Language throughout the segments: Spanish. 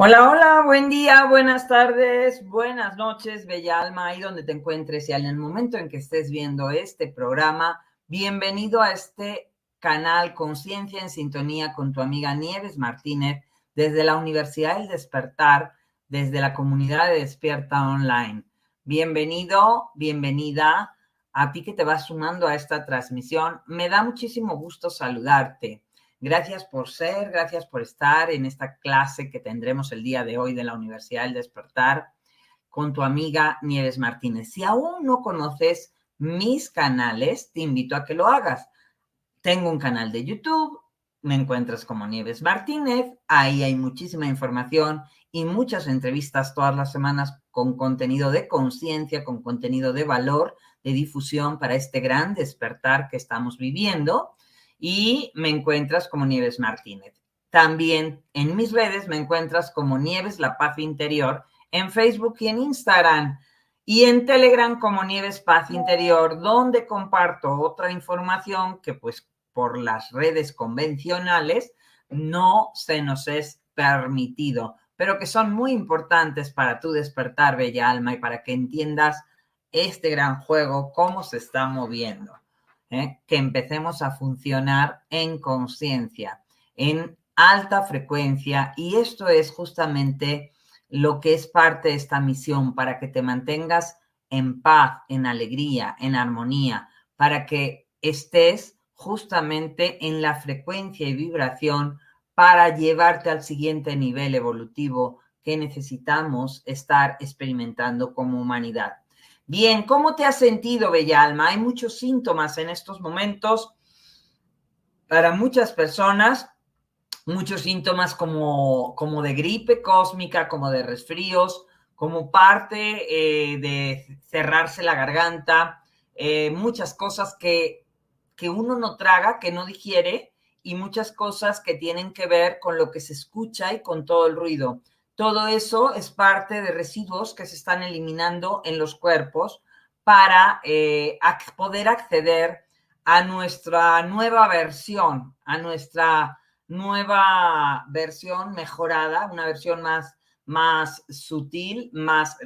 Hola, hola, buen día, buenas tardes, buenas noches, bella alma, ahí donde te encuentres y en el momento en que estés viendo este programa, bienvenido a este canal Conciencia en Sintonía con tu amiga Nieves Martínez desde la Universidad del Despertar, desde la comunidad de Despierta Online. Bienvenido, bienvenida a ti que te vas sumando a esta transmisión. Me da muchísimo gusto saludarte. Gracias por ser, gracias por estar en esta clase que tendremos el día de hoy de la Universidad del Despertar con tu amiga Nieves Martínez. Si aún no conoces mis canales, te invito a que lo hagas. Tengo un canal de YouTube, me encuentras como Nieves Martínez, ahí hay muchísima información y muchas entrevistas todas las semanas con contenido de conciencia, con contenido de valor, de difusión para este gran despertar que estamos viviendo y me encuentras como Nieves Martínez. También en mis redes me encuentras como Nieves La Paz Interior en Facebook y en Instagram y en Telegram como Nieves Paz Interior, donde comparto otra información que pues por las redes convencionales no se nos es permitido, pero que son muy importantes para tu despertar, bella alma, y para que entiendas este gran juego, cómo se está moviendo. ¿Eh? que empecemos a funcionar en conciencia, en alta frecuencia, y esto es justamente lo que es parte de esta misión, para que te mantengas en paz, en alegría, en armonía, para que estés justamente en la frecuencia y vibración para llevarte al siguiente nivel evolutivo que necesitamos estar experimentando como humanidad. Bien, ¿cómo te has sentido, Bella Alma? Hay muchos síntomas en estos momentos para muchas personas, muchos síntomas como, como de gripe cósmica, como de resfríos, como parte eh, de cerrarse la garganta, eh, muchas cosas que, que uno no traga, que no digiere, y muchas cosas que tienen que ver con lo que se escucha y con todo el ruido. Todo eso es parte de residuos que se están eliminando en los cuerpos para eh, poder acceder a nuestra nueva versión, a nuestra nueva versión mejorada, una versión más, más sutil, más,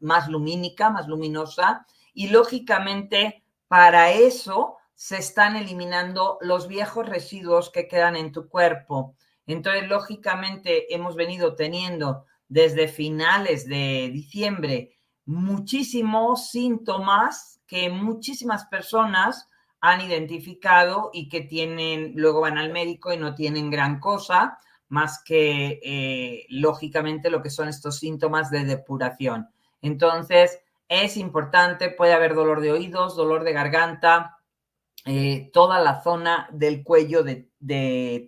más lumínica, más luminosa. Y lógicamente, para eso se están eliminando los viejos residuos que quedan en tu cuerpo. Entonces, lógicamente, hemos venido teniendo desde finales de diciembre muchísimos síntomas que muchísimas personas han identificado y que tienen, luego van al médico y no tienen gran cosa más que, eh, lógicamente, lo que son estos síntomas de depuración. Entonces, es importante, puede haber dolor de oídos, dolor de garganta, eh, toda la zona del cuello de,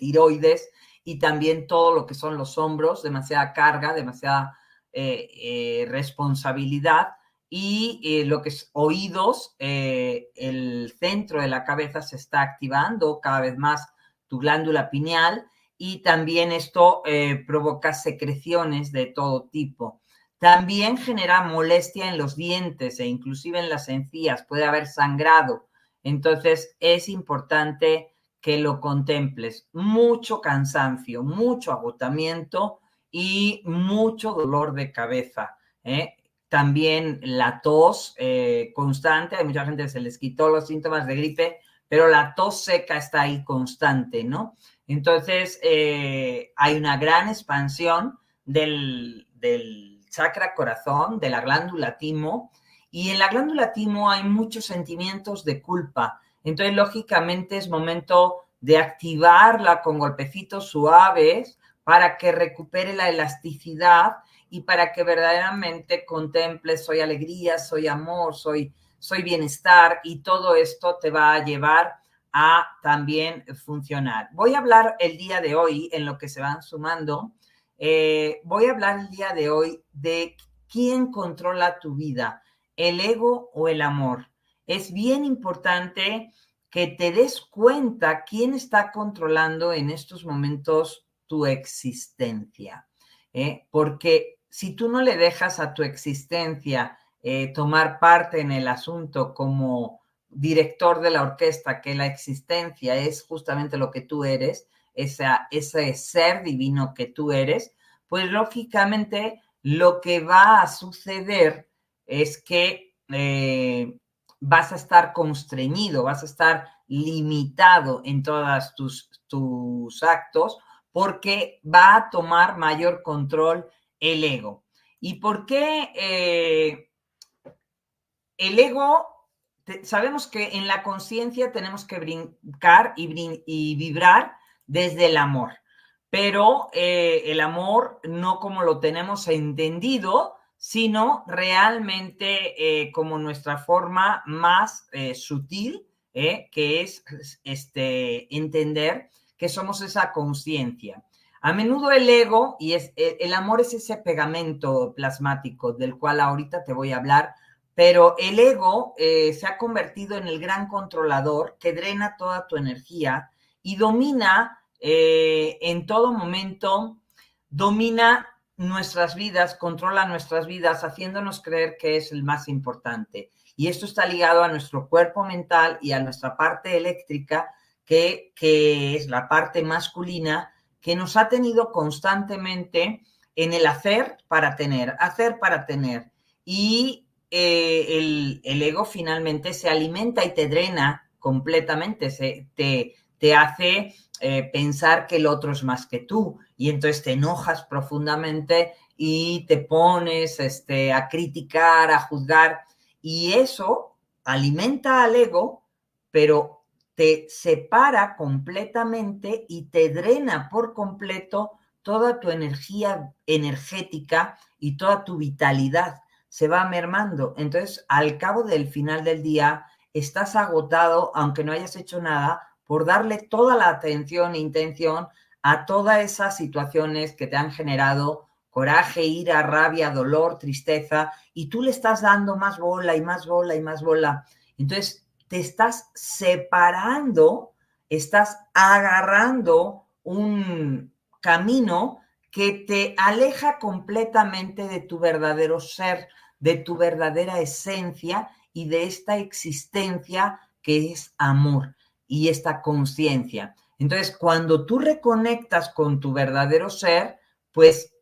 tiroides y también todo lo que son los hombros, demasiada carga, demasiada eh, responsabilidad y lo que es oídos, el centro de la cabeza se está activando cada vez más tu glándula pineal y también esto eh, provoca secreciones de todo tipo. También genera molestia en los dientes e inclusive en las encías, puede haber sangrado. Entonces es importante que lo contemples. Mucho cansancio, mucho agotamiento y mucho dolor de cabeza. ¿eh? También la tos eh, constante, hay mucha gente que se les quitó los síntomas de gripe, pero la tos seca está ahí constante, ¿no? Entonces, eh, hay una gran expansión del, chakra corazón, de la glándula timo, y en la glándula timo hay muchos sentimientos de culpa. Entonces, lógicamente, es momento de activarla con golpecitos suaves para que recupere la elasticidad y para que verdaderamente contemple soy alegría, soy amor, soy, soy bienestar y todo esto te va a llevar a también funcionar. Voy a hablar el día de hoy, en lo que se van sumando, eh, voy a hablar el día de hoy de quién controla tu vida, el ego o el amor. Es bien importante que te des cuenta quién está controlando en estos momentos tu existencia. ¿eh? Porque si tú no le dejas a tu existencia eh, tomar parte en el asunto como director de la orquesta, que la existencia es justamente lo que tú eres, esa, ese ser divino que tú eres, pues lógicamente lo que va a suceder es que eh, vas a estar constreñido, vas a estar limitado en todos tus, tus actos porque va a tomar mayor control el ego. ¿Y por qué eh, el ego sabemos que en la conciencia tenemos que brincar y, vibrar desde el amor, pero eh, el amor no como lo tenemos entendido, sino realmente eh, como nuestra forma más eh, sutil, que es este, entender que somos esa conciencia. A menudo el ego y es, el amor es ese pegamento plasmático del cual ahorita te voy a hablar pero el ego eh, se ha convertido en el gran controlador que drena toda tu energía y domina eh, en todo momento, domina nuestras vidas, controla nuestras vidas, haciéndonos creer que es el más importante. Y esto está ligado a nuestro cuerpo mental y a nuestra parte eléctrica, que, que es la parte masculina, que nos ha tenido constantemente en el hacer para tener, hacer para tener. Y eh, el, ego finalmente se alimenta y te drena completamente, se, te, te hace eh, pensar que el otro es más que tú. Y entonces te enojas profundamente y te pones este, a criticar, a juzgar. Y eso alimenta al ego, pero te separa completamente y te drena por completo toda tu energía energética y toda tu vitalidad. Se va mermando. Entonces, al cabo del final del día, estás agotado, aunque no hayas hecho nada, por darle toda la atención e intención a todas esas situaciones que te han generado coraje, ira, rabia, dolor, tristeza, y tú le estás dando más bola y más bola y más bola. Entonces, te estás separando, estás agarrando un camino que te aleja completamente de tu verdadero ser, de tu verdadera esencia y de esta existencia que es amor y esta conciencia. Entonces, cuando tú reconectas con tu verdadero ser, pues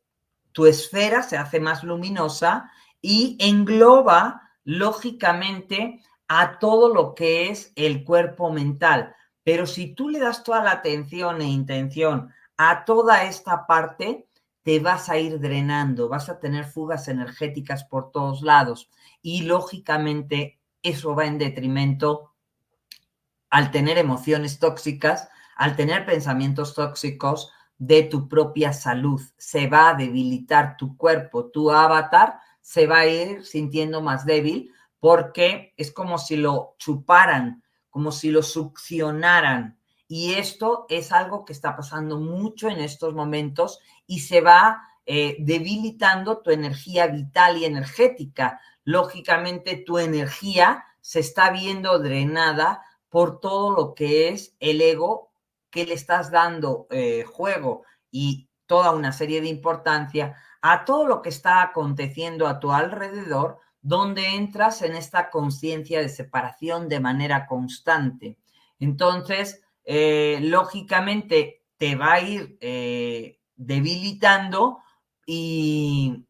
tu esfera se hace más luminosa y engloba lógicamente a todo lo que es el cuerpo mental. Pero si tú le das toda la atención e intención a toda esta parte, te vas a ir drenando, vas a tener fugas energéticas por todos lados y lógicamente eso va en detrimento al tener emociones tóxicas, al tener pensamientos tóxicos de tu propia salud. Se va a debilitar tu cuerpo, tu avatar se va a ir sintiendo más débil porque es como si lo chuparan, como si lo succionaran. Y esto es algo que está pasando mucho en estos momentos y se va eh, debilitando tu energía vital y energética. Lógicamente, tu energía se está viendo drenada por todo lo que es el ego que le estás dando eh, juego y toda una serie de importancia a todo lo que está aconteciendo a tu alrededor, donde entras en esta conciencia de separación de manera constante. Entonces, eh, lógicamente, te va a ir eh, debilitando y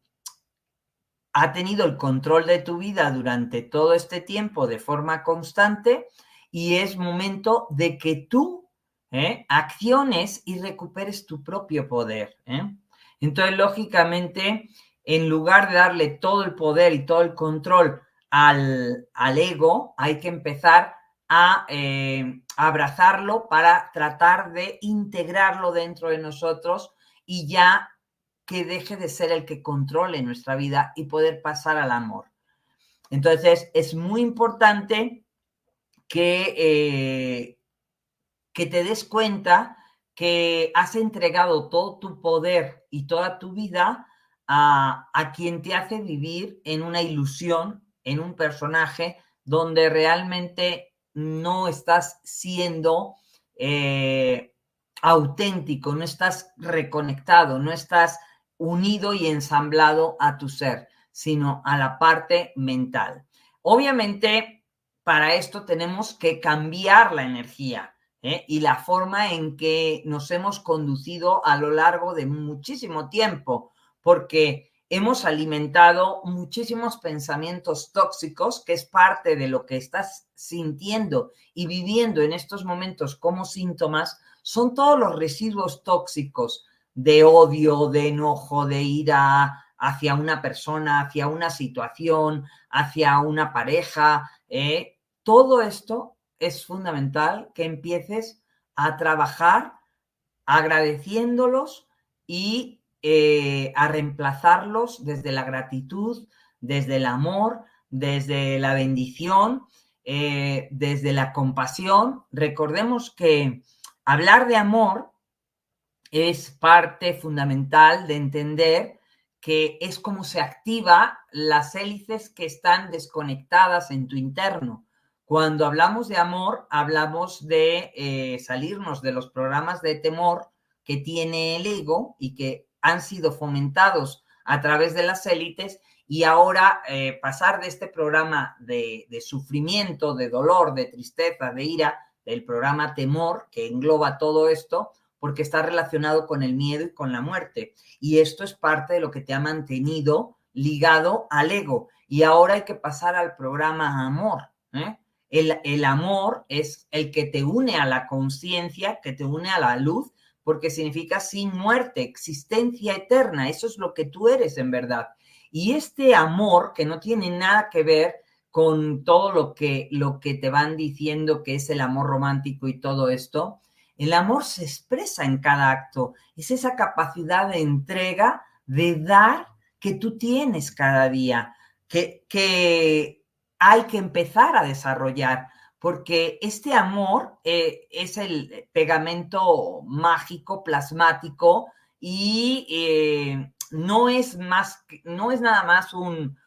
ha tenido el control de tu vida durante todo este tiempo de forma constante y es momento de que tú ¿eh? acciones y recuperes tu propio poder. Entonces, lógicamente, en lugar de darle todo el poder y todo el control al, ego, hay que empezar a eh, abrazarlo para tratar de integrarlo dentro de nosotros y ya que deje de ser el que controle nuestra vida y poder pasar al amor. Entonces, es muy importante que, eh, que te des cuenta que has entregado todo tu poder y toda tu vida a, quien te hace vivir en una ilusión, en un personaje donde realmente no estás siendo eh, auténtico, no estás reconectado, no estás unido y ensamblado a tu ser, sino a la parte mental. Obviamente, para esto tenemos que cambiar la energía ¿eh? y la forma en que nos hemos conducido a lo largo de muchísimo tiempo porque hemos alimentado muchísimos pensamientos tóxicos, que es parte de lo que estás sintiendo y viviendo en estos momentos como síntomas, son todos los residuos tóxicos de odio, de enojo, de ira hacia una persona, hacia una situación, hacia una pareja. ¿eh? Todo esto es fundamental que empieces a trabajar agradeciéndolos y eh, a reemplazarlos desde la gratitud, desde el amor, desde la bendición, eh, desde la compasión. Recordemos que hablar de amor es parte fundamental de entender que es como se activa las hélices que están desconectadas en tu interno. Cuando hablamos de amor, hablamos de eh, salirnos de los programas de temor que tiene el ego y que han sido fomentados a través de las élites y ahora eh, pasar de este programa de, sufrimiento, de dolor, de tristeza, de ira, del programa temor, que engloba todo esto, porque está relacionado con el miedo y con la muerte. Y esto es parte de lo que te ha mantenido ligado al ego. Y ahora hay que pasar al programa amor. ¿eh? El, el amor es el que te une a la conciencia, que te une a la luz porque significa sin muerte, existencia eterna, eso es lo que tú eres en verdad. Y este amor que no tiene nada que ver con todo lo que, lo que te van diciendo que es el amor romántico y todo esto, el amor se expresa en cada acto, es esa capacidad de entrega, de dar que tú tienes cada día, que, que hay que empezar a desarrollar porque este amor eh, es el pegamento mágico, plasmático, y eh, no es más, no es nada más un,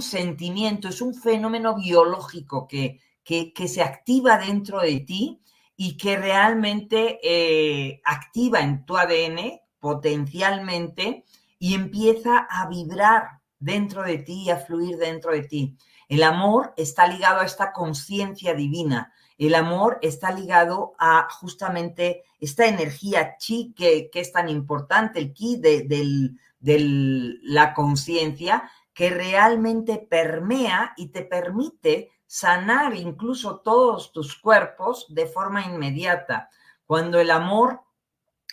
sentimiento, es un fenómeno biológico que, que, se activa dentro de ti y que realmente eh, activa en tu ADN potencialmente y empieza a vibrar dentro de ti y a fluir dentro de ti. El amor está ligado a esta conciencia divina. El amor está ligado a justamente esta energía chi que, es tan importante, el ki de, la conciencia, que realmente permea y te permite sanar incluso todos tus cuerpos de forma inmediata. Cuando el amor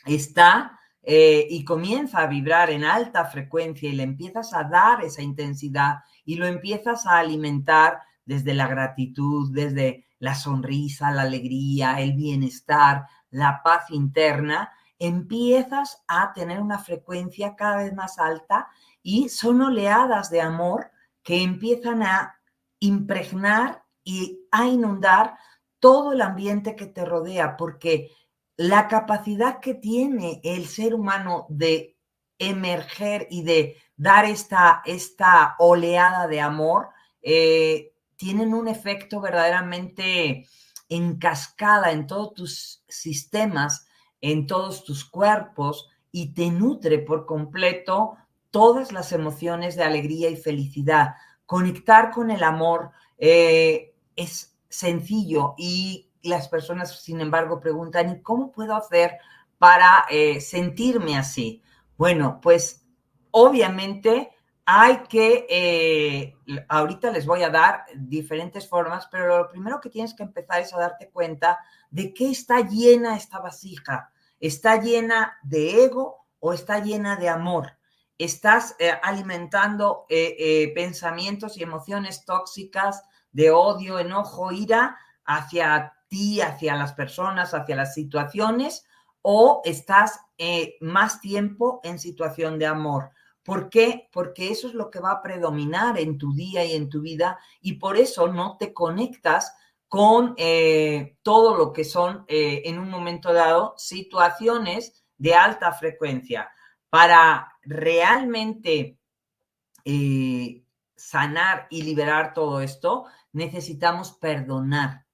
está eh, y comienza a vibrar en alta frecuencia y le empiezas a dar esa intensidad y lo empiezas a alimentar desde la gratitud, desde la sonrisa, la alegría, el bienestar, la paz interna, empiezas a tener una frecuencia cada vez más alta y son oleadas de amor que empiezan a impregnar y a inundar todo el ambiente que te rodea, porque la capacidad que tiene el ser humano de emerger y de dar esta, esta oleada de amor, eh, tienen un efecto verdaderamente en cascada en todos tus sistemas, en todos tus cuerpos y te nutre por completo todas las emociones de alegría y felicidad. Conectar con el amor eh, es sencillo y las personas, sin embargo, preguntan, ¿y cómo puedo hacer para eh, sentirme así? Bueno, pues obviamente hay que, eh, ahorita les voy a dar diferentes formas, pero lo primero que tienes que empezar es a darte cuenta de qué está llena esta vasija. ¿Está llena de ego o está llena de amor? ¿Estás eh, alimentando pensamientos y emociones tóxicas de odio, enojo, ira hacia ti, hacia las personas, hacia las situaciones, o estás eh, más tiempo en situación de amor. ¿Por qué? Porque eso es lo que va a predominar en tu día y en tu vida y por eso no te conectas con eh, todo lo que son eh, en un momento dado situaciones de alta frecuencia. Para realmente sanar y liberar todo esto, necesitamos perdonar,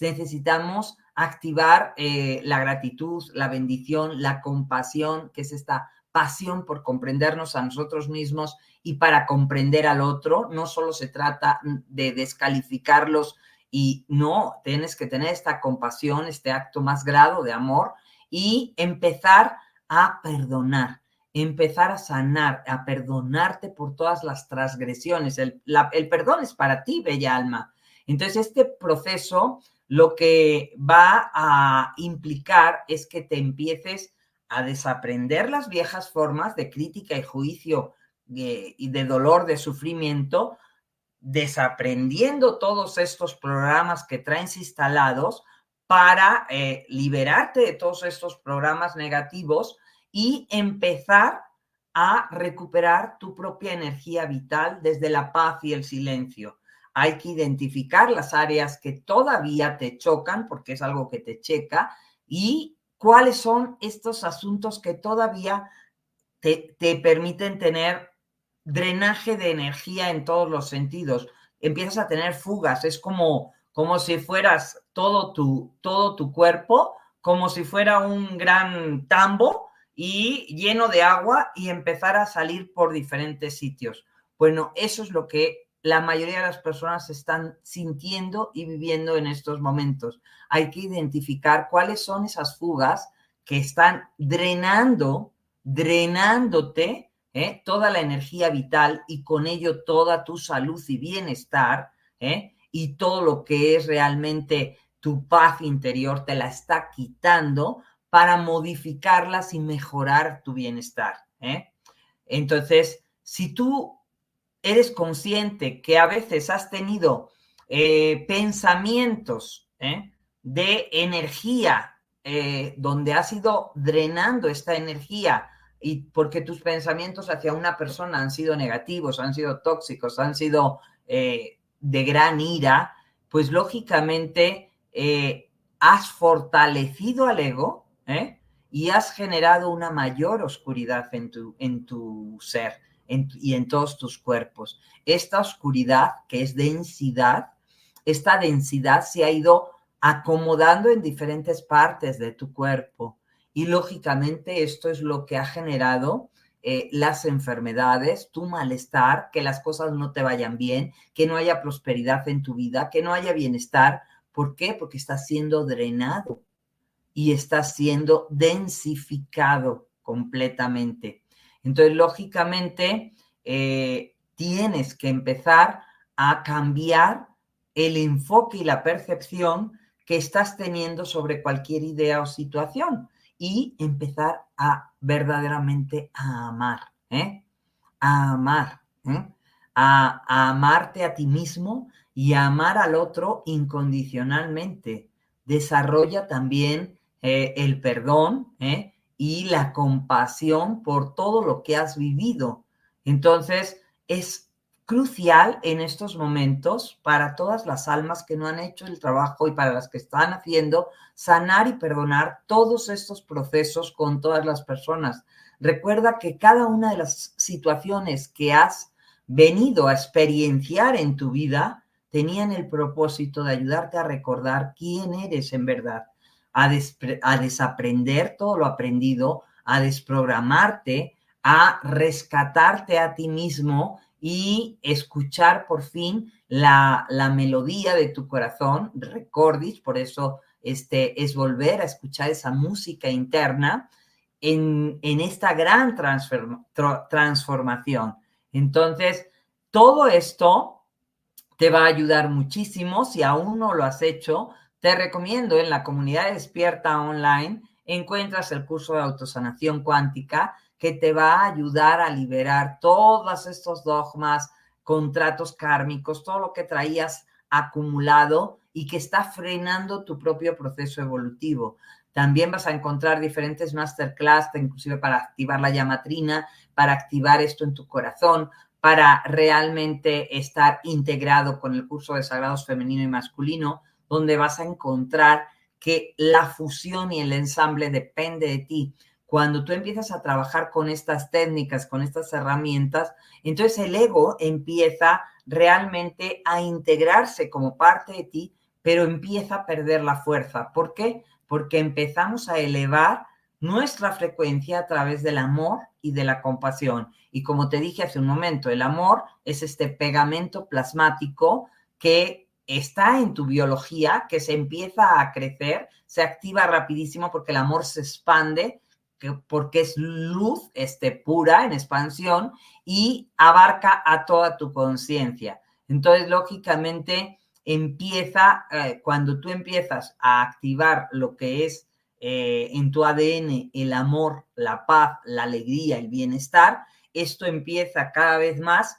necesitamos activar eh, la gratitud, la bendición, la compasión, que es esta pasión por comprendernos a nosotros mismos y para comprender al otro. No solo se trata de descalificarlos y no, tienes que tener esta compasión, este acto más grado de amor y empezar a perdonar empezar a sanar, a perdonarte por todas las transgresiones. El, el, perdón es para ti, bella alma. Entonces, este proceso lo que va a implicar es que te empieces a desaprender las viejas formas de crítica y juicio eh, y de dolor, de sufrimiento, desaprendiendo todos estos programas que traes instalados para eh, liberarte de todos estos programas negativos y empezar a recuperar tu propia energía vital desde la paz y el silencio. Hay que identificar las áreas que todavía te chocan, porque es algo que te checa, y cuáles son estos asuntos que todavía te, permiten tener drenaje de energía en todos los sentidos. Empiezas a tener fugas, es como, como si fueras todo tu, todo tu cuerpo, como si fuera un gran tambo y lleno de agua y empezar a salir por diferentes sitios. Bueno, eso es lo que la mayoría de las personas están sintiendo y viviendo en estos momentos. Hay que identificar cuáles son esas fugas que están drenando, drenándote ¿eh? toda la energía vital y con ello toda tu salud y bienestar ¿eh? y todo lo que es realmente tu paz interior te la está quitando para modificarlas y mejorar tu bienestar. ¿eh? Entonces, si tú eres consciente que a veces has tenido eh, pensamientos ¿eh? de energía donde has ido drenando esta energía y porque tus pensamientos hacia una persona han sido negativos, han sido tóxicos, han sido de gran ira, pues lógicamente has fortalecido al ego ¿eh? y has generado una mayor oscuridad en tu, en tu ser y en todos tus cuerpos. Esta oscuridad, que es densidad, esta densidad se ha ido acomodando en diferentes partes de tu cuerpo y lógicamente esto es lo que ha generado eh, las enfermedades, tu malestar, que las cosas no te vayan bien, que no haya prosperidad en tu vida, que no haya bienestar. ¿Por qué? Porque estás siendo drenado y está siendo densificado completamente. Entonces, lógicamente, eh, tienes que empezar a cambiar el enfoque y la percepción que estás teniendo sobre cualquier idea o situación y empezar a verdaderamente a amar, ¿eh? A amar, ¿eh? a, amarte a ti mismo y a amar al otro incondicionalmente. Desarrolla también eh, el perdón ¿eh? Y la compasión por todo lo que has vivido. Entonces, es crucial en estos momentos para todas las almas que no han hecho el trabajo y para las que están haciendo, sanar y perdonar todos estos procesos con todas las personas. Recuerda que cada una de las situaciones que has venido a experienciar en tu vida tenían el propósito de ayudarte a recordar quién eres en verdad, a, a desaprender todo lo aprendido, a desprogramarte, a rescatarte a ti mismo y escuchar por fin la, la melodía de tu corazón, recordis, por eso este, es volver a escuchar esa música interna en, en esta gran transformación. Entonces, todo esto te va a ayudar muchísimo. Si aún no lo has hecho, te recomiendo en la comunidad despierta online, encuentras el curso de autosanación cuántica que te va a ayudar a liberar todos estos dogmas, contratos kármicos, todo lo que traías acumulado y que está frenando tu propio proceso evolutivo. También vas a encontrar diferentes masterclass, inclusive para activar la llamatrina, para activar esto en tu corazón, para realmente estar integrado con el curso de sagrados femenino y masculino, donde vas a encontrar que la fusión y el ensamble depende de ti cuando tú empiezas a trabajar con estas técnicas, con estas herramientas, entonces el ego empieza realmente a integrarse como parte de ti, pero empieza a perder la fuerza. ¿Por qué? Porque empezamos a elevar nuestra frecuencia a través del amor y de la compasión. Y como te dije hace un momento, el amor es este pegamento plasmático que está en tu biología, que se empieza a crecer, se activa rapidísimo porque el amor se expande porque es luz este, pura en expansión y abarca a toda tu conciencia. Entonces, lógicamente, empieza, eh, cuando tú empiezas a activar lo que es eh, en tu ADN el amor, la paz, la alegría, el bienestar, esto empieza cada vez más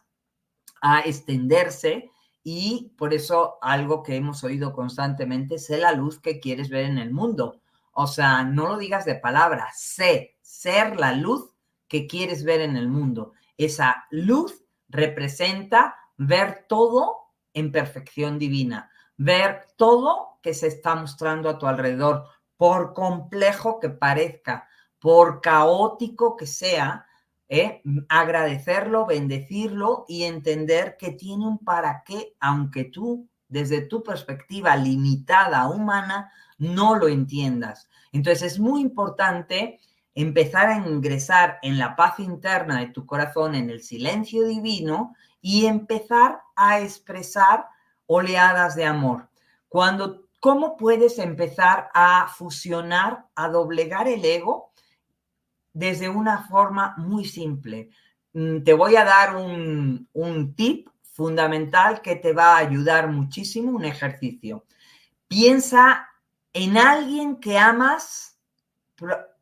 a extenderse y por eso algo que hemos oído constantemente es la luz que quieres ver en el mundo. O sea, no lo digas de palabras, sé, ser la luz que quieres ver en el mundo. Esa luz representa ver todo en perfección divina, ver todo que se está mostrando a tu alrededor, por complejo que parezca, por caótico que sea, agradecerlo, bendecirlo y entender que tiene un para qué, aunque tú, desde tu perspectiva limitada, humana, no lo entiendas. Entonces es muy importante empezar a ingresar en la paz interna de tu corazón, en el silencio divino y empezar a expresar oleadas de amor. Cuando, ¿Cómo puedes empezar a fusionar, a doblegar el ego? Desde una forma muy simple. Mm, te voy a dar un, un tip fundamental que te va a ayudar muchísimo, un ejercicio. Piensa en alguien que amas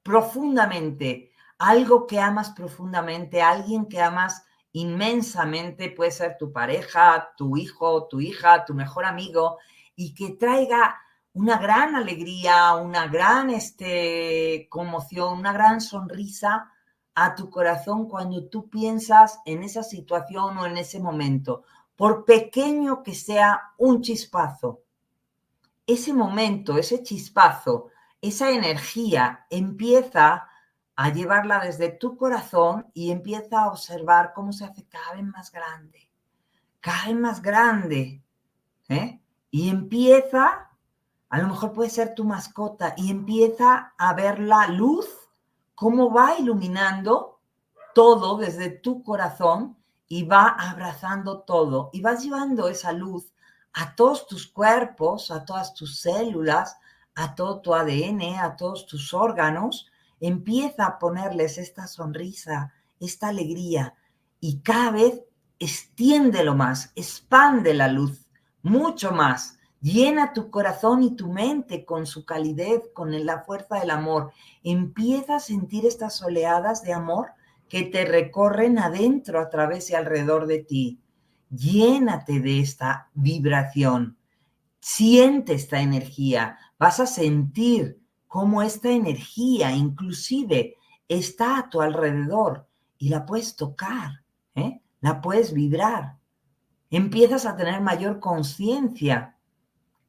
profundamente, algo que amas profundamente, alguien que amas inmensamente, puede ser tu pareja, tu hijo, tu hija, tu mejor amigo, y que traiga una gran alegría, una gran este, conmoción, una gran sonrisa a tu corazón cuando tú piensas en esa situación o en ese momento, por pequeño que sea un chispazo ese momento, ese chispazo, esa energía empieza a llevarla desde tu corazón y empieza a observar cómo se hace cada vez más grande, cada vez más grande. ¿eh? Y empieza, a lo mejor puede ser tu mascota, y empieza a ver la luz, cómo va iluminando todo desde tu corazón y va abrazando todo. Y vas llevando esa luz a todos tus cuerpos, a todas tus células, a todo tu ADN, a todos tus órganos, empieza a ponerles esta sonrisa, esta alegría y cada vez extiéndelo más, expande la luz mucho más. Llena tu corazón y tu mente con su calidez, con la fuerza del amor. Empieza a sentir estas oleadas de amor que te recorren adentro, a través y alrededor de ti. Llénate de esta vibración. Siente esta energía. Vas a sentir cómo esta energía inclusive está a tu alrededor y la puedes tocar, ¿eh? la puedes vibrar. Empiezas a tener mayor conciencia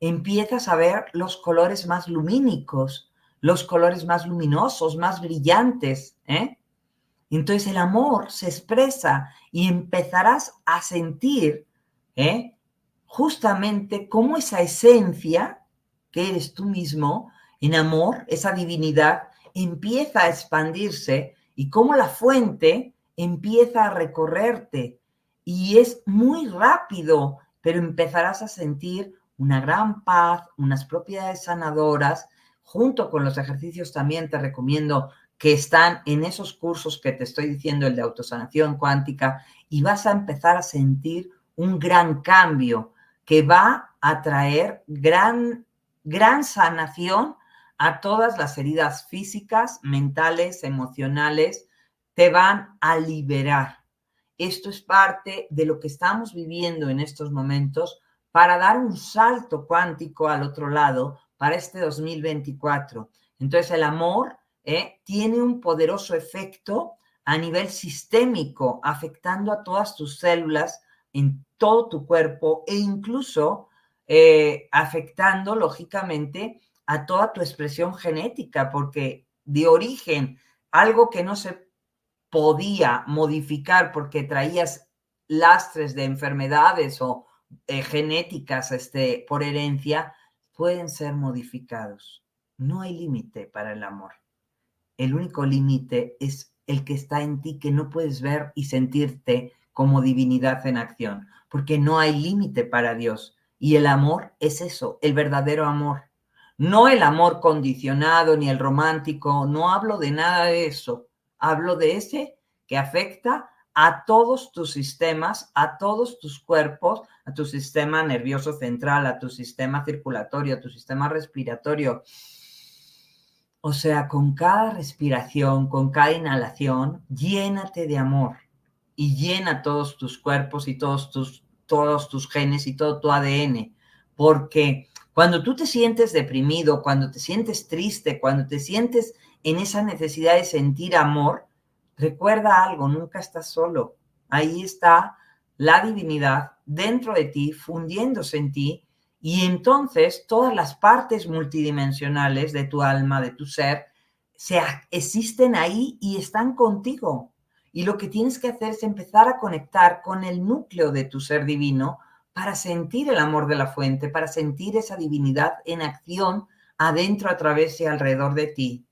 empiezas a ver los colores más lumínicos, los colores más luminosos, más brillantes. ¿eh? Entonces el amor se expresa y empezarás a sentir ¿eh? justamente cómo esa esencia que eres tú mismo en amor, esa divinidad, empieza a expandirse y cómo la fuente empieza a recorrerte. Y es muy rápido, pero empezarás a sentir una gran paz, unas propiedades sanadoras, junto con los ejercicios también te recomiendo que están en esos cursos que te estoy diciendo, el de autosanación cuántica, y vas a empezar a sentir un gran cambio que va a traer gran, gran sanación a todas las heridas físicas, mentales, emocionales, te van a liberar. Esto es parte de lo que estamos viviendo en estos momentos para dar un salto cuántico al otro lado para este 2024. Entonces el amor eh, tiene un poderoso efecto a nivel sistémico, afectando a todas tus células en todo tu cuerpo e incluso eh, afectando, lógicamente, a toda tu expresión genética, porque de origen, algo que no se podía modificar porque traías lastres de enfermedades o, eh, genéticas este, por herencia pueden ser modificados. No hay límite para el amor. El único límite es el que está en ti, que no puedes ver y sentirte como divinidad en acción, porque no hay límite para Dios. Y el amor es eso, el verdadero amor. No el amor condicionado ni el romántico, no hablo de nada de eso. Hablo de ese que afecta a todos tus sistemas, a todos tus cuerpos, a tu sistema nervioso central, a tu sistema circulatorio, a tu sistema respiratorio. O sea, con cada respiración, con cada inhalación, llénate de amor y llena todos tus cuerpos y todos tus, todos tus genes y todo tu ADN. Porque cuando tú te sientes deprimido, cuando te sientes triste, cuando te sientes en esa necesidad de sentir amor, Recuerda algo, nunca estás solo. Ahí está la divinidad dentro de ti, fundiéndose en ti, y entonces todas las partes multidimensionales de tu alma, de tu ser, se, existen ahí y están contigo. Y lo que tienes que hacer es empezar a conectar con el núcleo de tu ser divino para sentir el amor de la fuente, para sentir esa divinidad en acción adentro, a través y alrededor de ti.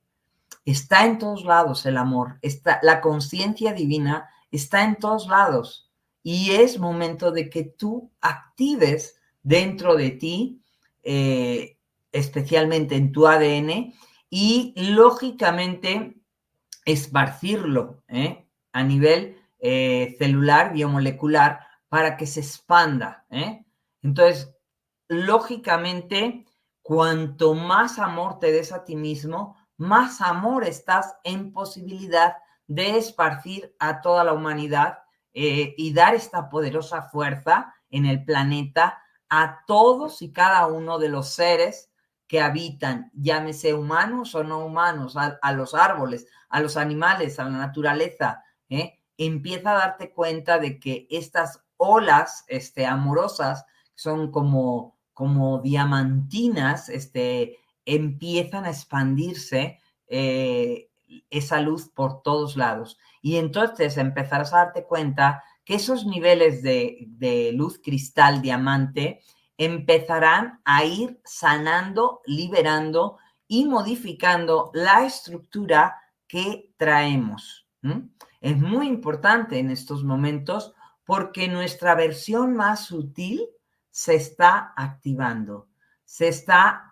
Está en todos lados el amor, está, la conciencia divina está en todos lados y es momento de que tú actives dentro de ti, eh, especialmente en tu ADN, y lógicamente esparcirlo ¿eh? a nivel eh, celular, biomolecular, para que se expanda. Entonces, lógicamente, cuanto más amor te des a ti mismo, más amor estás en posibilidad de esparcir a toda la humanidad eh, y dar esta poderosa fuerza en el planeta a todos y cada uno de los seres que habitan, llámese humanos o no humanos, a, los árboles, a los animales, a la naturaleza. ¿eh? Empieza a darte cuenta de que estas olas este, amorosas son como, como diamantinas, este, empiezan a expandirse eh, esa luz por todos lados. Y entonces empezarás a darte cuenta que esos niveles de, de luz cristal diamante empezarán a ir sanando, liberando y modificando la estructura que traemos. Es muy importante en estos momentos porque nuestra versión más sutil se está activando, se está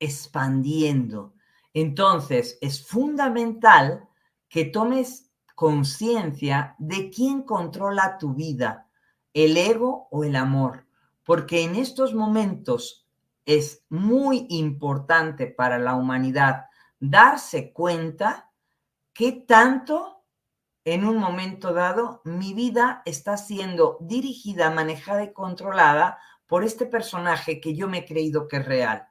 expandiendo. Entonces, es fundamental que tomes conciencia de quién controla tu vida, el ego o el amor, porque en estos momentos es muy importante para la humanidad darse cuenta que tanto en un momento dado mi vida está siendo dirigida, manejada y controlada por este personaje que yo me he creído que es real.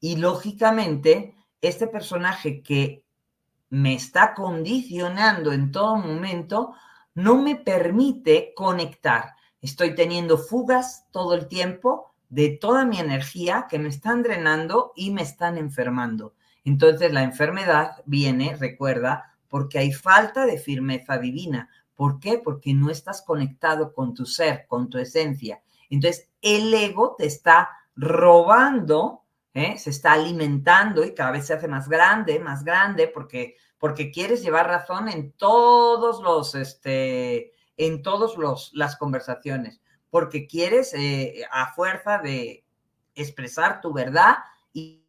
Y lógicamente, este personaje que me está condicionando en todo momento no me permite conectar. Estoy teniendo fugas todo el tiempo de toda mi energía que me están drenando y me están enfermando. Entonces la enfermedad viene, recuerda, porque hay falta de firmeza divina. ¿Por qué? Porque no estás conectado con tu ser, con tu esencia. Entonces el ego te está robando, ¿eh? se está alimentando y cada vez se hace más grande, más grande, porque, porque quieres llevar razón en todos los, este, en todos los, las conversaciones, porque quieres eh, a fuerza de expresar tu verdad y,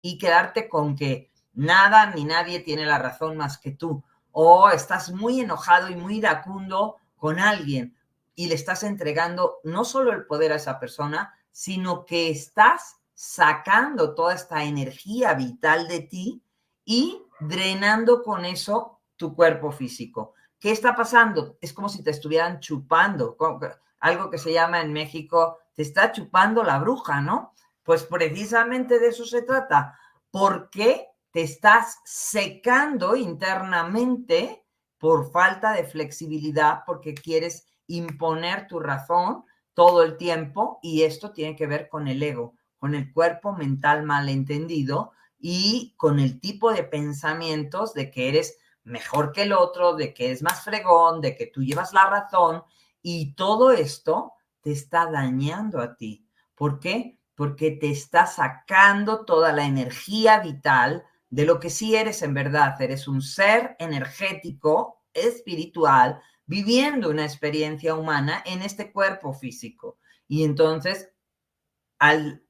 y quedarte con que nada ni nadie tiene la razón más que tú, o estás muy enojado y muy iracundo con alguien y le estás entregando no solo el poder a esa persona, sino que estás sacando toda esta energía vital de ti y drenando con eso tu cuerpo físico. ¿Qué está pasando? Es como si te estuvieran chupando, algo que se llama en México, te está chupando la bruja, ¿no? Pues precisamente de eso se trata. ¿Por qué te estás secando internamente por falta de flexibilidad? Porque quieres imponer tu razón todo el tiempo y esto tiene que ver con el ego, con el cuerpo mental malentendido y con el tipo de pensamientos de que eres mejor que el otro, de que es más fregón, de que tú llevas la razón y todo esto te está dañando a ti. ¿Por qué? Porque te está sacando toda la energía vital de lo que sí eres en verdad. Eres un ser energético, espiritual, viviendo una experiencia humana en este cuerpo físico. Y entonces, al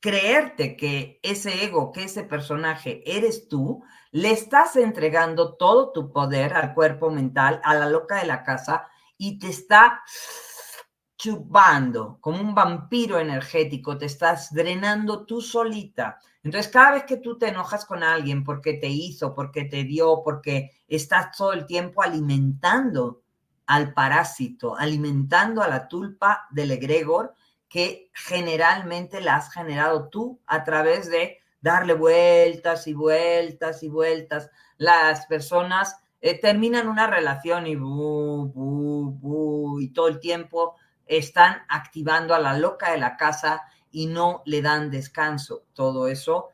creerte que ese ego, que ese personaje eres tú, le estás entregando todo tu poder al cuerpo mental, a la loca de la casa, y te está chupando como un vampiro energético, te estás drenando tú solita. Entonces, cada vez que tú te enojas con alguien porque te hizo, porque te dio, porque estás todo el tiempo alimentando al parásito, alimentando a la tulpa del egregor, que generalmente la has generado tú a través de darle vueltas y vueltas y vueltas. Las personas eh, terminan una relación y bu, bu, bu, y todo el tiempo están activando a la loca de la casa y no le dan descanso. Todo eso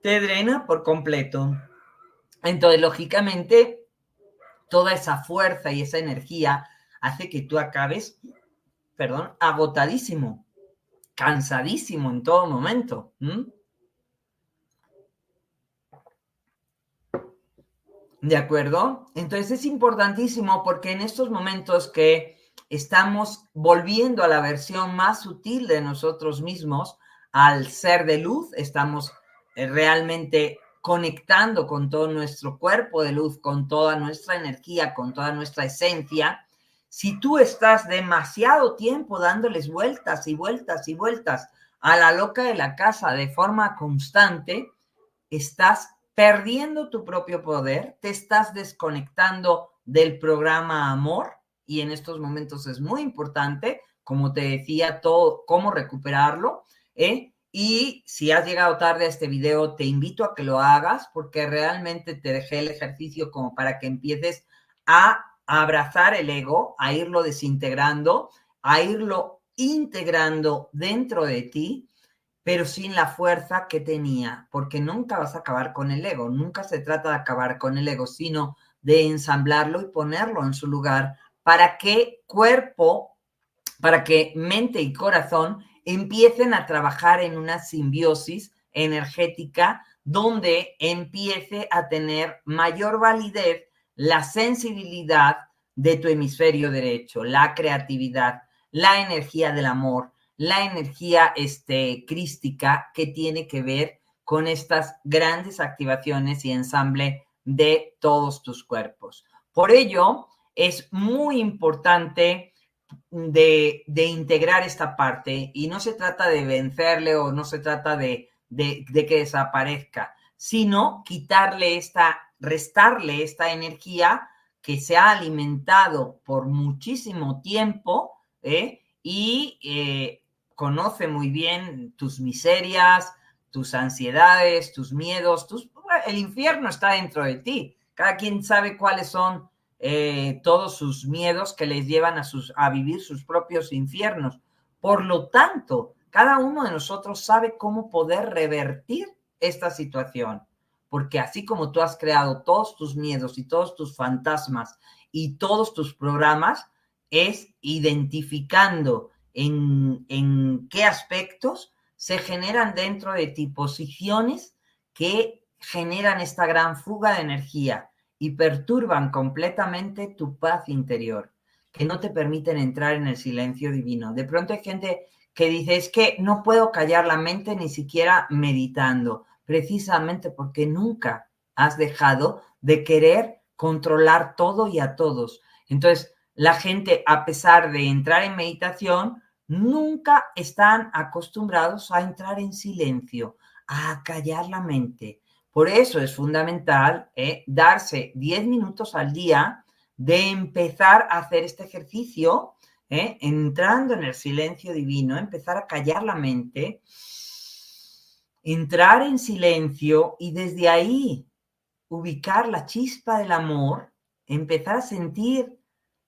te drena por completo. Entonces, lógicamente, toda esa fuerza y esa energía hace que tú acabes, perdón, agotadísimo, cansadísimo en todo momento. ¿De acuerdo? Entonces es importantísimo porque en estos momentos que estamos volviendo a la versión más sutil de nosotros mismos, al ser de luz, estamos eh, realmente conectando con todo nuestro cuerpo de luz, con toda nuestra energía, con toda nuestra esencia, si tú estás demasiado tiempo dándoles vueltas y vueltas y vueltas a la loca de la casa de forma constante, estás perdiendo tu propio poder, te estás desconectando del programa amor y en estos momentos es muy importante, como te decía, todo, cómo recuperarlo. ¿eh? Y si has llegado tarde a este video, te invito a que lo hagas porque realmente te dejé el ejercicio como para que empieces a a abrazar el ego, a irlo desintegrando, a irlo integrando dentro de ti, pero sin la fuerza que tenía, porque nunca vas a acabar con el ego, nunca se trata de acabar con el ego, sino de ensamblarlo y ponerlo en su lugar para que cuerpo, para que mente y corazón empiecen a trabajar en una simbiosis energética donde empiece a tener mayor validez la sensibilidad de tu hemisferio derecho, la creatividad, la energía del amor, la energía este, crística que tiene que ver con estas grandes activaciones y ensamble de todos tus cuerpos. Por ello, es muy importante de, integrar esta parte y no se trata de vencerle o no se trata de, de, que desaparezca, sino quitarle esta, restarle esta energía que se ha alimentado por muchísimo tiempo ¿eh? y eh, conoce muy bien tus miserias, tus ansiedades, tus miedos, tus, el infierno está dentro de ti. Cada quien sabe cuáles son eh, todos sus miedos que les llevan a, sus, a vivir sus propios infiernos. Por lo tanto, cada uno de nosotros sabe cómo poder revertir esta situación. Porque así como tú has creado todos tus miedos y todos tus fantasmas y todos tus programas, es identificando en, en qué aspectos se generan dentro de ti posiciones que generan esta gran fuga de energía y perturban completamente tu paz interior, que no te permiten entrar en el silencio divino. De pronto hay gente que dice, es que no puedo callar la mente ni siquiera meditando, precisamente porque nunca has dejado de querer controlar todo y a todos. Entonces, la gente, a pesar de entrar en meditación, nunca están acostumbrados a entrar en silencio, a callar la mente, por eso es fundamental eh, darse 10 minutos al día de empezar a hacer este ejercicio, eh, entrando en el silencio divino, empezar a callar la mente, entrar en silencio y desde ahí ubicar la chispa del amor, empezar a sentir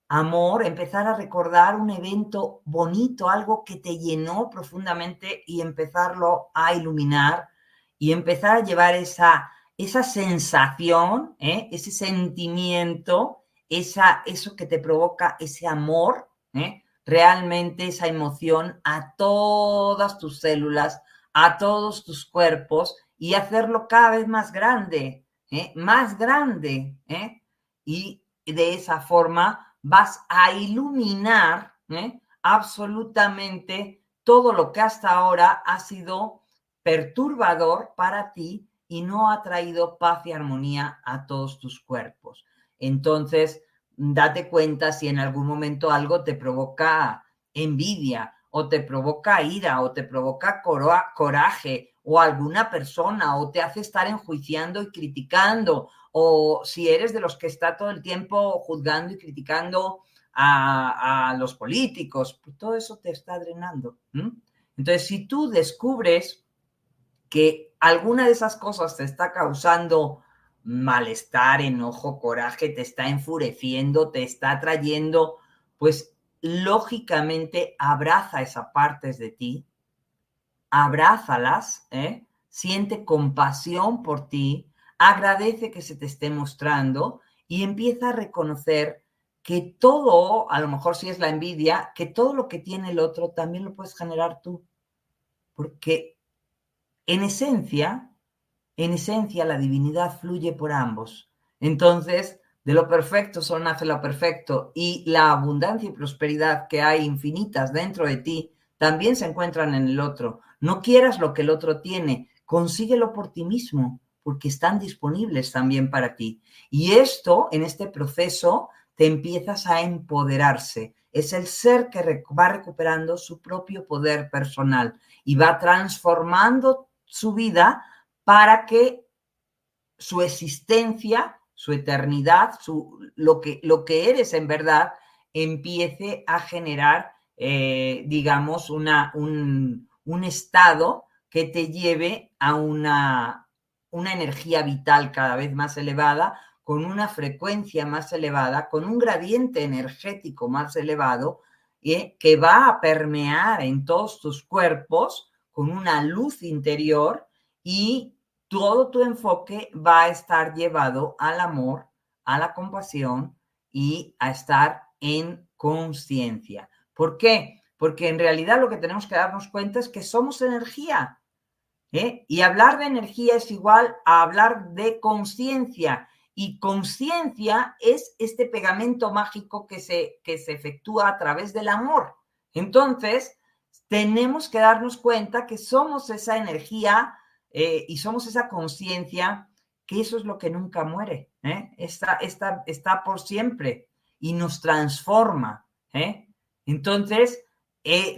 amor, empezar a recordar un evento bonito, algo que te llenó profundamente y empezarlo a iluminar y empezar a llevar esa, esa sensación, ¿eh? ese sentimiento, esa, eso que te provoca ese amor, ¿eh? realmente esa emoción a todas tus células, a todos tus cuerpos y hacerlo cada vez más grande, ¿eh? más grande. Y de esa forma vas a iluminar absolutamente todo lo que hasta ahora ha sido perturbador para ti y no ha traído paz y armonía a todos tus cuerpos. Entonces, date cuenta si en algún momento algo te provoca envidia o te provoca ira o te provoca coraje o alguna persona o te hace estar enjuiciando y criticando o si eres de los que está todo el tiempo juzgando y criticando a, los políticos, pues todo eso te está drenando. Entonces, si tú descubres que alguna de esas cosas te está causando malestar, enojo, coraje, te está enfureciendo, te está trayendo, pues lógicamente abraza esas partes de ti, abrázalas, ¿eh? siente compasión por ti, agradece que se te esté mostrando y empieza a reconocer que todo, a lo mejor si es la envidia, que todo lo que tiene el otro también lo puedes generar tú. Porque en esencia, en esencia la divinidad fluye por ambos. Entonces, de lo perfecto solo nace lo perfecto y la abundancia y prosperidad que hay infinitas dentro de ti también se encuentran en el otro. No quieras lo que el otro tiene, consíguelo por ti mismo, porque están disponibles también para ti. Y esto, en este proceso, te empiezas a empoderarse. Es el ser que va recuperando su propio poder personal y va transformando su vida para que su existencia, su eternidad, su, lo, que, lo que eres en verdad, empiece a generar, eh, digamos, una, un, un, estado que te lleve a una, una energía vital cada vez más elevada, con una frecuencia más elevada, con un gradiente energético más elevado, que va a permear en todos tus cuerpos con una luz interior y todo tu enfoque va a estar llevado al amor, a la compasión y a estar en conciencia. ¿Por qué? Porque en realidad lo que tenemos que darnos cuenta es que somos energía. ¿eh? Y hablar de energía es igual a hablar de conciencia. Y conciencia es este pegamento mágico que se, que se efectúa a través del amor. Entonces, tenemos que darnos cuenta que somos esa energía eh, y somos esa conciencia que eso es lo que nunca muere, ¿eh? está, está, está por siempre y nos transforma. ¿eh? Entonces,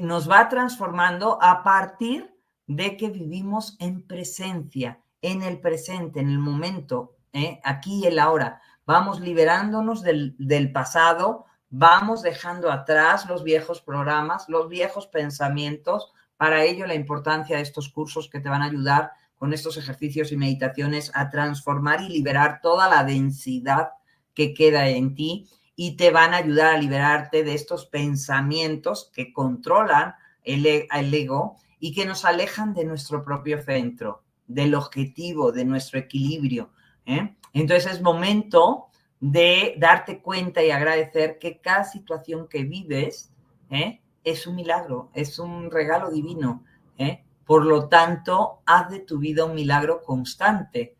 nos va transformando a partir de que vivimos en presencia, en el presente, en el momento, aquí y el ahora. Vamos liberándonos del, del pasado, vamos dejando atrás los viejos programas, los viejos pensamientos. Para ello, la importancia de estos cursos que te van a ayudar con estos ejercicios y meditaciones a transformar y liberar toda la densidad que queda en ti y te van a ayudar a liberarte de estos pensamientos que controlan el, e, el ego y que nos alejan de nuestro propio centro, del objetivo, de nuestro equilibrio. ¿eh? Entonces es momento de darte cuenta y agradecer que cada situación que vives ¿eh? es un milagro, es un regalo divino. ¿eh? Por lo tanto, haz de tu vida un milagro constante.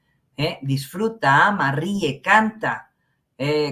Disfruta, ama, ríe, canta,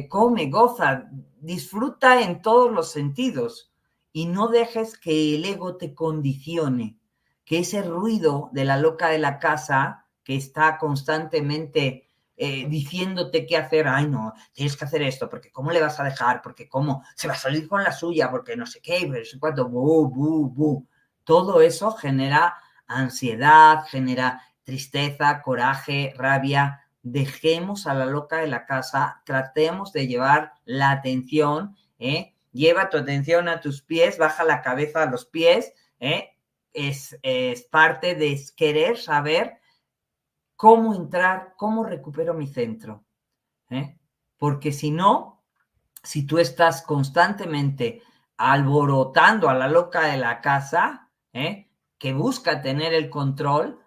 come, goza, disfruta en todos los sentidos y no dejes que el ego te condicione, que ese ruido de la loca de la casa que está constantemente eh, diciéndote qué hacer, ay no, tienes que hacer esto, porque cómo le vas a dejar, porque cómo se va a salir con la suya, porque no sé qué, pero eso cuánto, bu, bu, bu. Todo eso genera ansiedad, genera tristeza, coraje, rabia. Dejemos a la loca de la casa, tratemos de llevar la atención, ¿eh? lleva tu atención a tus pies, baja la cabeza a los pies, ¿eh? es, es parte de querer saber cómo entrar, cómo recupero mi centro. ¿eh? Porque si no, si tú estás constantemente alborotando a la loca de la casa, ¿eh? Que busca tener el control,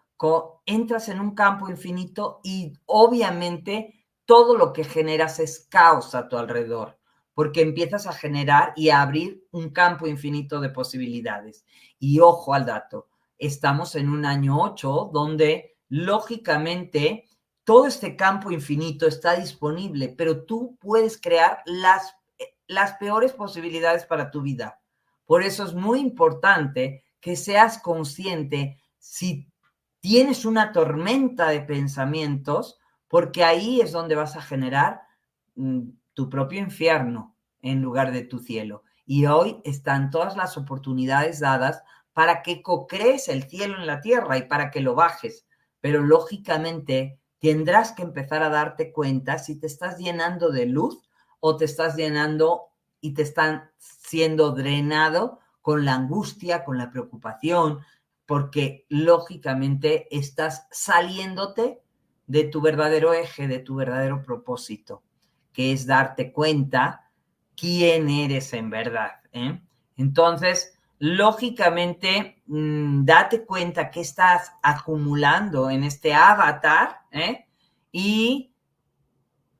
entras en un campo infinito y obviamente todo lo que generas es caos a tu alrededor, porque empiezas a generar y a abrir un campo infinito de posibilidades. Y ojo al dato, estamos en un año 8 donde lógicamente todo este campo infinito está disponible, pero tú puedes crear las, las peores posibilidades para tu vida. Por eso es muy importante que seas consciente si tienes una tormenta de pensamientos, porque ahí es donde vas a generar mm, tu propio infierno en lugar de tu cielo. Y hoy están todas las oportunidades dadas para que co-crees el cielo en la tierra y para que lo bajes pero lógicamente tendrás que empezar a darte cuenta si te estás llenando de luz o te estás llenando y te están siendo drenado con la angustia, con la preocupación, porque lógicamente estás saliéndote de tu verdadero eje, de tu verdadero propósito, que es darte cuenta quién eres en verdad. ¿eh? Entonces, lógicamente, mm, date cuenta que estás acumulando en este avatar ¿eh? y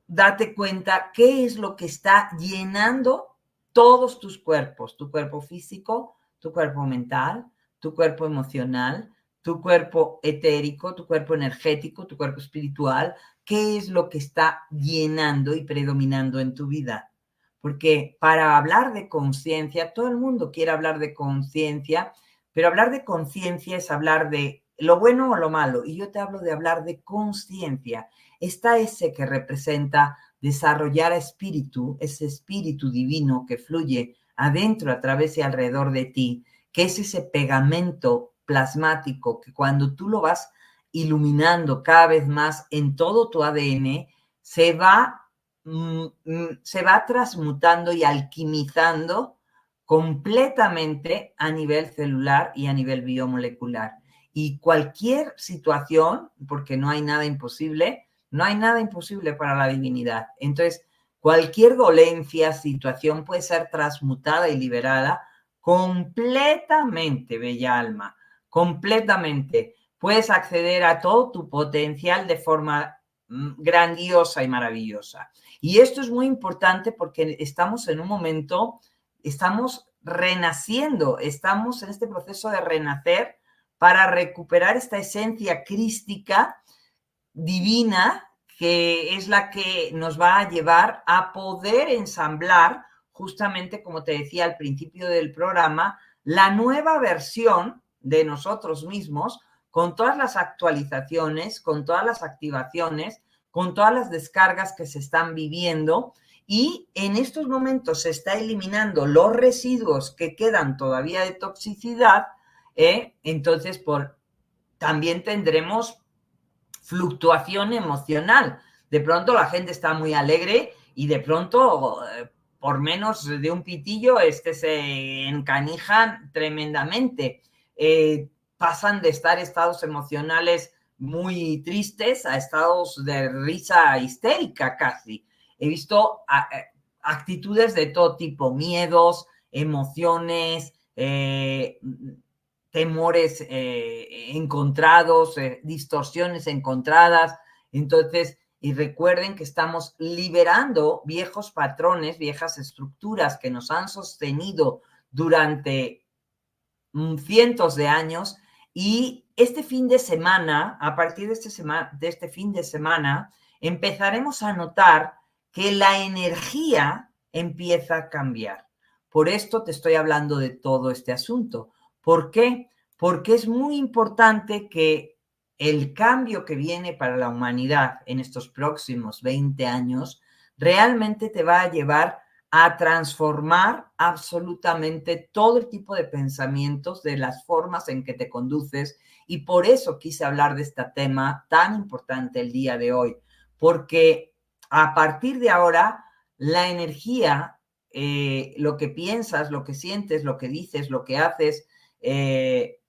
date cuenta qué es lo que está llenando todos tus cuerpos, tu cuerpo físico, tu cuerpo mental, tu cuerpo emocional, tu cuerpo etérico, tu cuerpo energético, tu cuerpo espiritual, qué es lo que está llenando y predominando en tu vida porque para hablar de conciencia, todo el mundo quiere hablar de conciencia, pero hablar de conciencia es hablar de lo bueno o lo malo, y yo te hablo de hablar de conciencia. Está ese que representa desarrollar espíritu, ese espíritu divino que fluye adentro, a través y alrededor de ti, que es ese pegamento plasmático que cuando tú lo vas iluminando cada vez más en todo tu ADN, se va Mm, mm, se va transmutando y alquimizando completamente a nivel celular y a nivel biomolecular. Y cualquier situación, porque no hay nada imposible, no hay nada imposible para la divinidad. Entonces, cualquier dolencia, situación puede ser transmutada y liberada completamente, bella alma, completamente. Puedes acceder a todo tu potencial de forma mm, grandiosa y maravillosa. Y esto es muy importante porque estamos en un momento, estamos renaciendo, estamos en este proceso de renacer para recuperar esta esencia crística divina que es la que nos va a llevar a poder ensamblar, justamente como te decía al principio del programa, la nueva versión de nosotros mismos con todas las actualizaciones, con todas las activaciones con todas las descargas que se están viviendo y en estos momentos se está eliminando los residuos que quedan todavía de toxicidad, ¿eh? entonces por, también tendremos fluctuación emocional. De pronto la gente está muy alegre y de pronto, eh, por menos de un pitillo, este se encanijan tremendamente. Eh, pasan de estar estados emocionales muy tristes a estados de risa histérica casi. He visto eh, actitudes de todo tipo, miedos, emociones, temores encontrados, distorsiones encontradas. Entonces, y recuerden que estamos liberando viejos patrones, viejas estructuras que nos han sostenido durante cientos de años. Y este fin de semana, a partir de este, de este fin de semana, empezaremos a notar que la energía empieza a cambiar. Por esto te estoy hablando de todo este asunto. ¿Por qué? Porque es muy importante que el cambio que viene para la humanidad en estos próximos 20 años realmente te va a llevar a transformar absolutamente todo el tipo de pensamientos, de las formas en que te conduces. Y por eso quise hablar de este tema tan importante el día de hoy, porque a partir de ahora, la energía, eh, lo que piensas, lo que sientes, lo que dices, lo que haces, eh,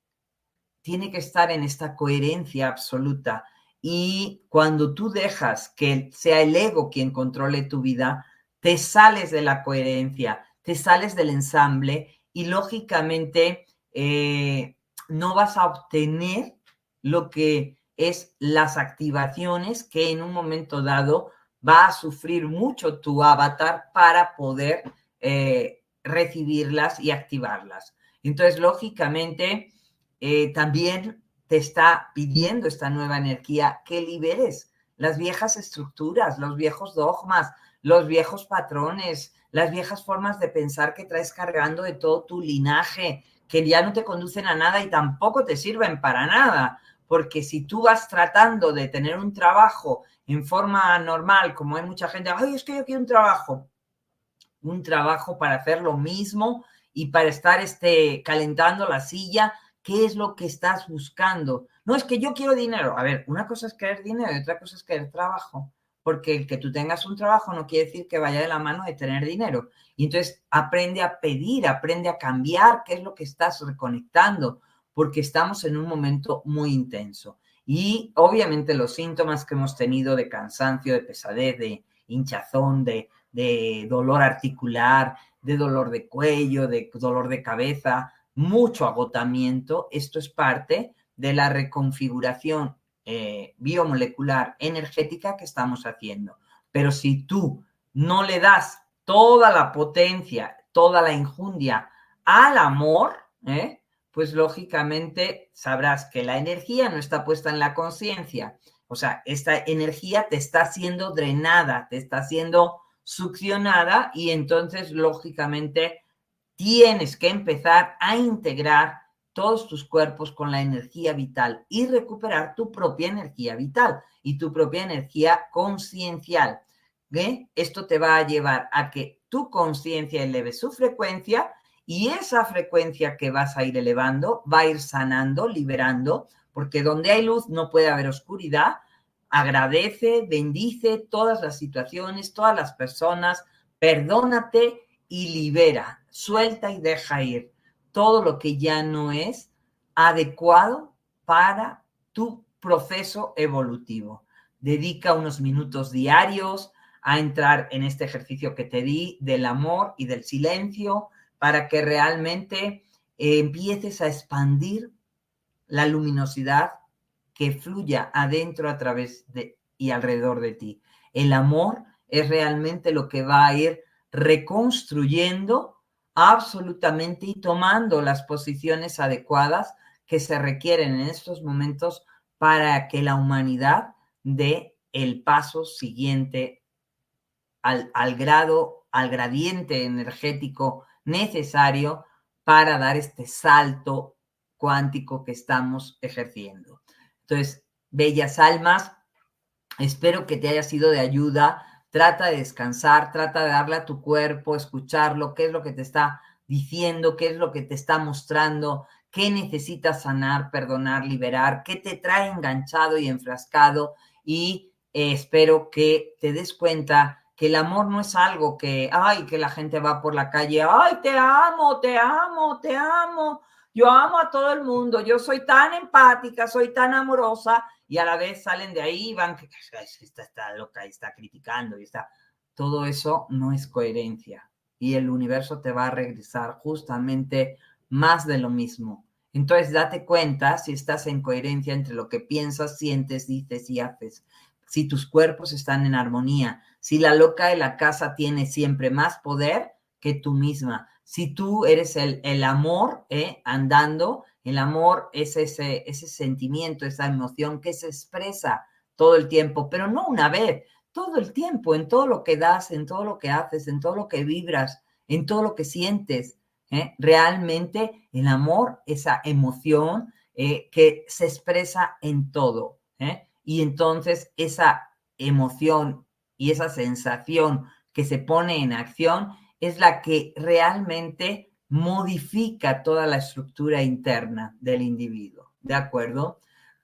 tiene que estar en esta coherencia absoluta. Y cuando tú dejas que sea el ego quien controle tu vida, te sales de la coherencia, te sales del ensamble y lógicamente eh, no vas a obtener lo que es las activaciones que en un momento dado va a sufrir mucho tu avatar para poder eh, recibirlas y activarlas. Entonces, lógicamente, eh, también te está pidiendo esta nueva energía que liberes las viejas estructuras, los viejos dogmas, los viejos patrones, las viejas formas de pensar que traes cargando de todo tu linaje, que ya no te conducen a nada y tampoco te sirven para nada. Porque si tú vas tratando de tener un trabajo en forma normal, como hay mucha gente, ay, es que yo quiero un trabajo, un trabajo para hacer lo mismo y para estar este, calentando la silla, ¿Qué es lo que estás buscando? No es que yo quiero dinero. A ver, una cosa es querer dinero y otra cosa es querer trabajo. Porque el que tú tengas un trabajo no quiere decir que vaya de la mano de tener dinero. Y entonces aprende a pedir, aprende a cambiar qué es lo que estás reconectando, porque estamos en un momento muy intenso. Y obviamente los síntomas que hemos tenido de cansancio, de pesadez, de hinchazón, de, de dolor articular, de dolor de cuello, de dolor de cabeza, mucho agotamiento. Esto es parte de la reconfiguración eh, biomolecular energética que estamos haciendo. Pero si tú no le das toda la potencia, toda la injundia al amor, ¿eh? pues lógicamente sabrás que la energía no está puesta en la conciencia. O sea, esta energía te está siendo drenada, te está siendo succionada y entonces lógicamente tienes que empezar a integrar todos tus cuerpos con la energía vital y recuperar tu propia energía vital y tu propia energía conciencial. Esto te va a llevar a que tu conciencia eleve su frecuencia y esa frecuencia que vas a ir elevando va a ir sanando, liberando, porque donde hay luz no puede haber oscuridad. Agradece, bendice todas las situaciones, todas las personas, perdónate y libera, suelta y deja ir todo lo que ya no es adecuado para tu proceso evolutivo. Dedica unos minutos diarios a entrar en este ejercicio que te di del amor y del silencio para que realmente eh, empieces a expandir la luminosidad que fluya adentro a través de y alrededor de ti. El amor es realmente lo que va a ir reconstruyendo absolutamente y tomando las posiciones adecuadas que se requieren en estos momentos para que la humanidad dé el paso siguiente al, al grado, al gradiente energético necesario para dar este salto cuántico que estamos ejerciendo. Entonces, bellas almas, espero que te haya sido de ayuda. Trata de descansar, trata de darle a tu cuerpo, escucharlo, qué es lo que te está diciendo, qué es lo que te está mostrando, qué necesitas sanar, perdonar, liberar, qué te trae enganchado y enfrascado. Y eh, espero que te des cuenta que el amor no es algo que, ay, que la gente va por la calle, ay, te amo, te amo, te amo, yo amo a todo el mundo, yo soy tan empática, soy tan amorosa y a la vez salen de ahí y van que esta está loca y está criticando y está. Todo eso no es coherencia y el universo te va a regresar justamente más de lo mismo. Entonces, date cuenta si estás en coherencia entre lo que piensas, sientes, dices y haces. Si tus cuerpos están en armonía, si la loca de la casa tiene siempre más poder que tú misma, si tú eres el, el amor ¿eh? andando, el amor es ese, ese sentimiento, esa emoción que se expresa todo el tiempo, pero no una vez, todo el tiempo, en todo lo que das, en todo lo que haces, en todo lo que vibras, en todo lo que sientes. ¿eh? Realmente el amor, esa emoción eh, que se expresa en todo. ¿eh? Y entonces esa emoción y esa sensación que se pone en acción es la que realmente modifica toda la estructura interna del individuo, ¿de acuerdo?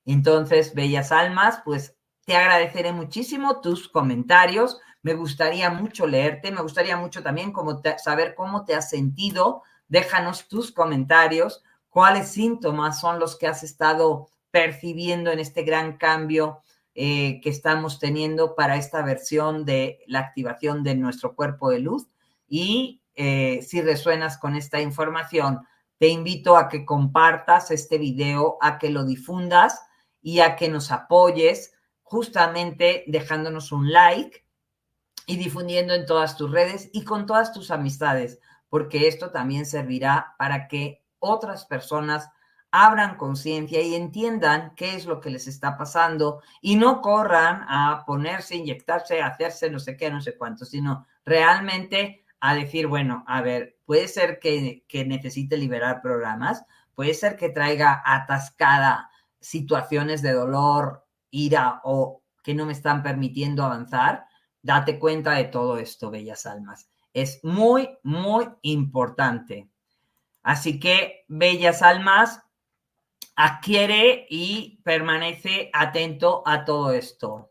Entonces, bellas almas, pues te agradeceré muchísimo tus comentarios. Me gustaría mucho leerte, me gustaría mucho también saber cómo te has sentido. Déjanos tus comentarios, cuáles síntomas son los que has estado percibiendo en este gran cambio eh, que estamos teniendo para esta versión de la activación de nuestro cuerpo de luz. Y eh, si resuenas con esta información, te invito a que compartas este video, a que lo difundas y a que nos apoyes justamente dejándonos un like y difundiendo en todas tus redes y con todas tus amistades, porque esto también servirá para que otras personas abran conciencia y entiendan qué es lo que les está pasando y no corran a ponerse, inyectarse, hacerse no sé qué, no sé cuánto, sino realmente a decir, bueno, a ver, puede ser que, necesite liberar programas, puede ser que traiga atascada situaciones de dolor, ira o que no me están permitiendo avanzar. Date cuenta de todo esto, bellas almas. Es muy, muy importante. Así que, bellas almas, adquiere y permanece atento a todo esto.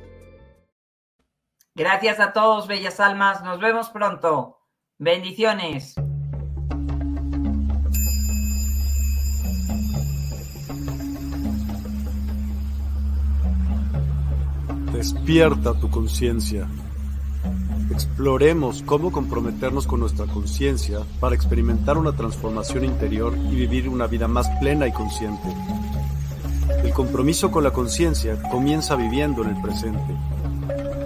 Gracias a todos, bellas almas. Nos vemos pronto. Bendiciones. Despierta tu conciencia. Exploremos cómo comprometernos con nuestra conciencia para experimentar una transformación interior y vivir una vida más plena y consciente. El compromiso con la conciencia comienza viviendo en el presente